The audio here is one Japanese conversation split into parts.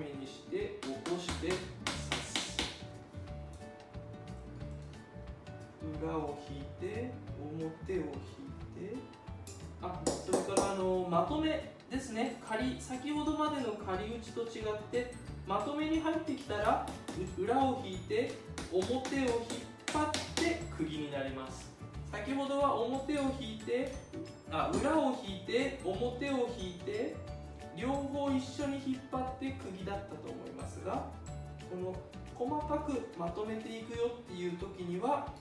めにして起こして刺す裏を引いて表を引いてあそれからあのまとめですね。仮先ほどまでの仮打ちと違ってまとめに入ってきたら裏を引いて表を引っ張って釘になります先ほどは表を引いてあ裏を引いて表を引いて両方一緒に引っ張って釘だったと思いますがこの細かくまとめていくよっていう時には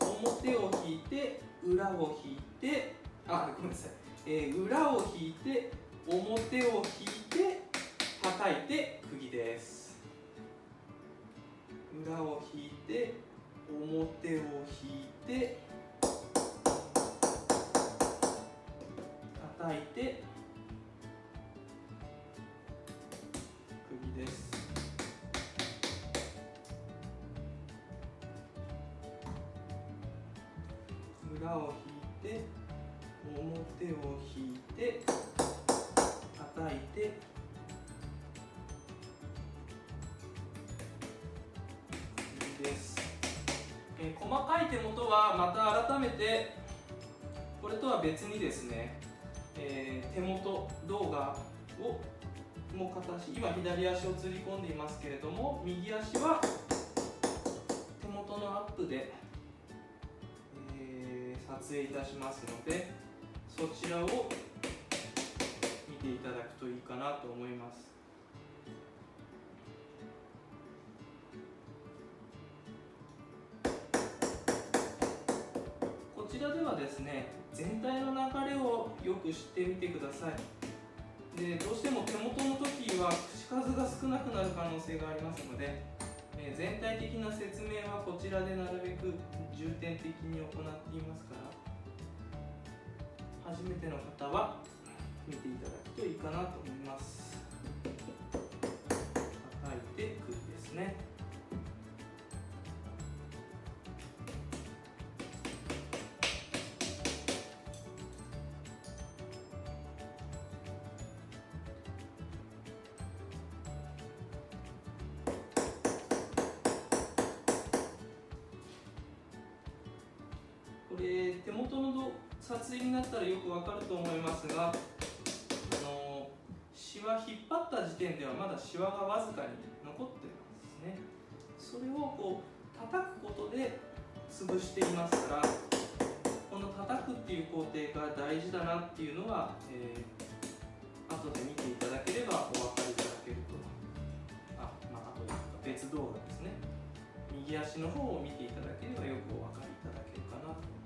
表を引いて裏を引いてあごめんなさい、えー、裏を引いて表を引いて叩いて釘です。裏を引いて表を引いて叩いて表を引いて叩いて。です、えー、細かい手元はまた改めてこれとは別にですね、えー、手元動画をも形今左足をつり込んでいますけれども右足は手元のアップで、えー、撮影いたしますのでそちらを見ていただくといいかなと思います。こちらではですね全体の流れをよく知ってみてください。でどうしても手元の時は口数が少なくなる可能性がありますので、え全体的な説明はこちらでなるべく重点的に行っていますから初めての方は見ていただくといいかなと思います。叩いてくるですね。これ手元の撮影になったらよくわかると思いますがあのシワ引っ張った時点ではまだシワがわずかに残ってますね。それをこう叩くことで潰していますからこの叩くっていう工程が大事だなっていうのは、えー、後で見ていただければお分かりいただけると。あ、まあ、あと別動画ですね。右足の方を見ていただければよくお分かりいただけるかなと。思います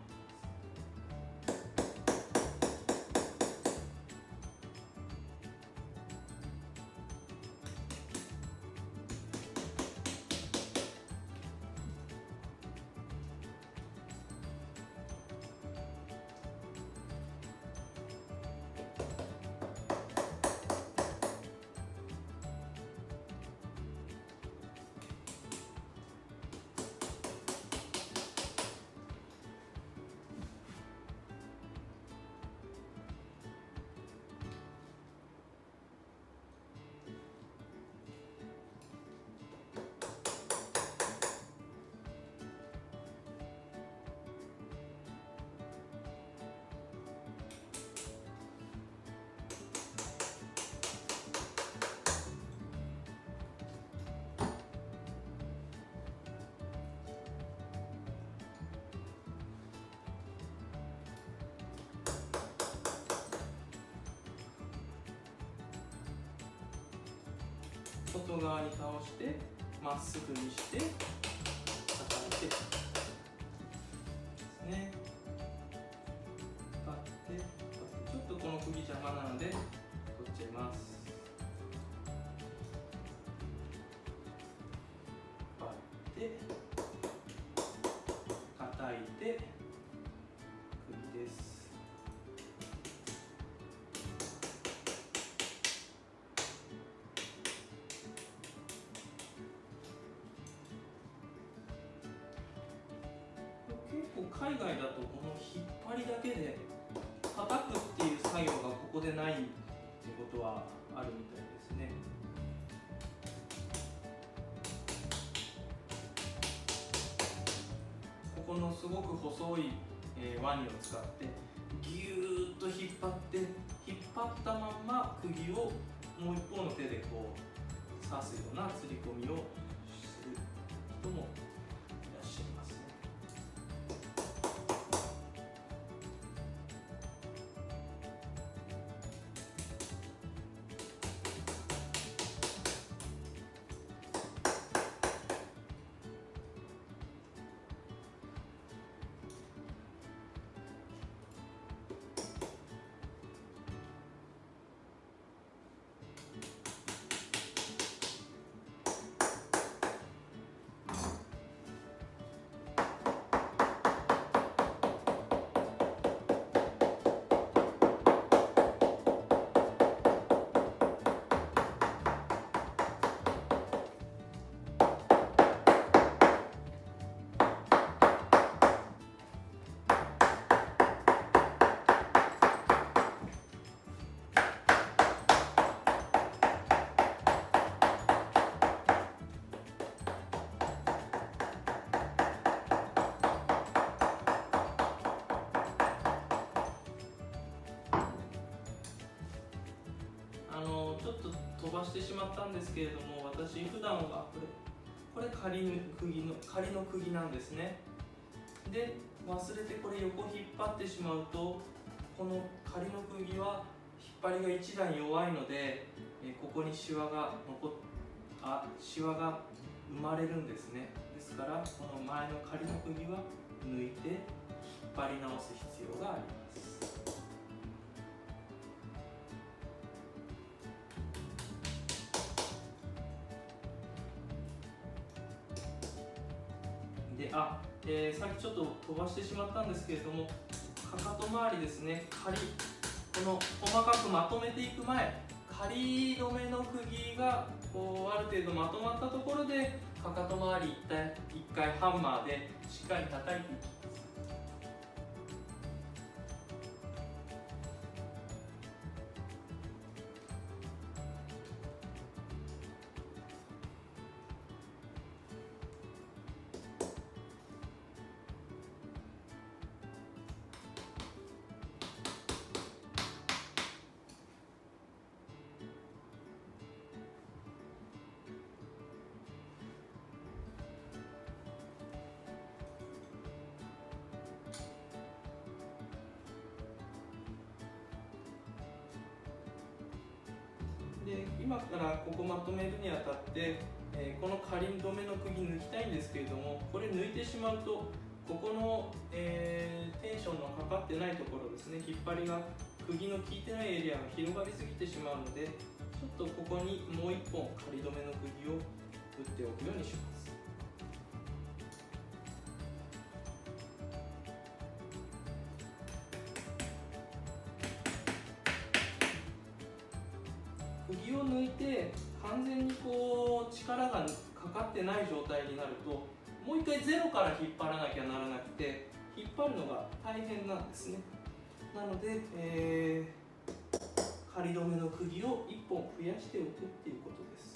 外側に倒してまっすぐにして叩いて。海外だとこの引っ張りだけで叩くっていう作業がここでないってことはあるみたいですね。ここのすごく細い、え、ワニを使ってぎゅーっと引っ張って引っ張ったまんま釘をもう一方の手でこう刺すような釣り込みをする人もばしてしまったんですけれども私普段はこれこれ仮の釘の仮の釘なんですね。で忘れてこれ横引っ張ってしまうとこの仮の釘は引っ張りが一段弱いのでここにシワが残っあシワが生まれるんですね。ですからこの前の仮の釘は抜いて引っ張り直す必要があります。あ、えー、さっきちょっと飛ばしてしまったんですけれどもかかと周りですね仮この細かくまとめていく前仮止めの釘がこうある程度まとまったところでかかと周り一回1回ハンマーでしっかり叩いていきますで今からここまとめるにあたって、えー、この仮止めの釘抜きたいんですけれどもこれ抜いてしまうとここの、えー、テンションのかかってないところですね引っ張りが釘の効いてないエリアが広がりすぎてしまうのでちょっとここにもう1本仮止めの釘を打っておくようにします。全にこう力がかかってない状態になるともう一回ゼロから引っ張らなきゃならなくて引っ張るのが大変なんですね。なので、えー、仮止めの釘を1本増やしておくっていうことです。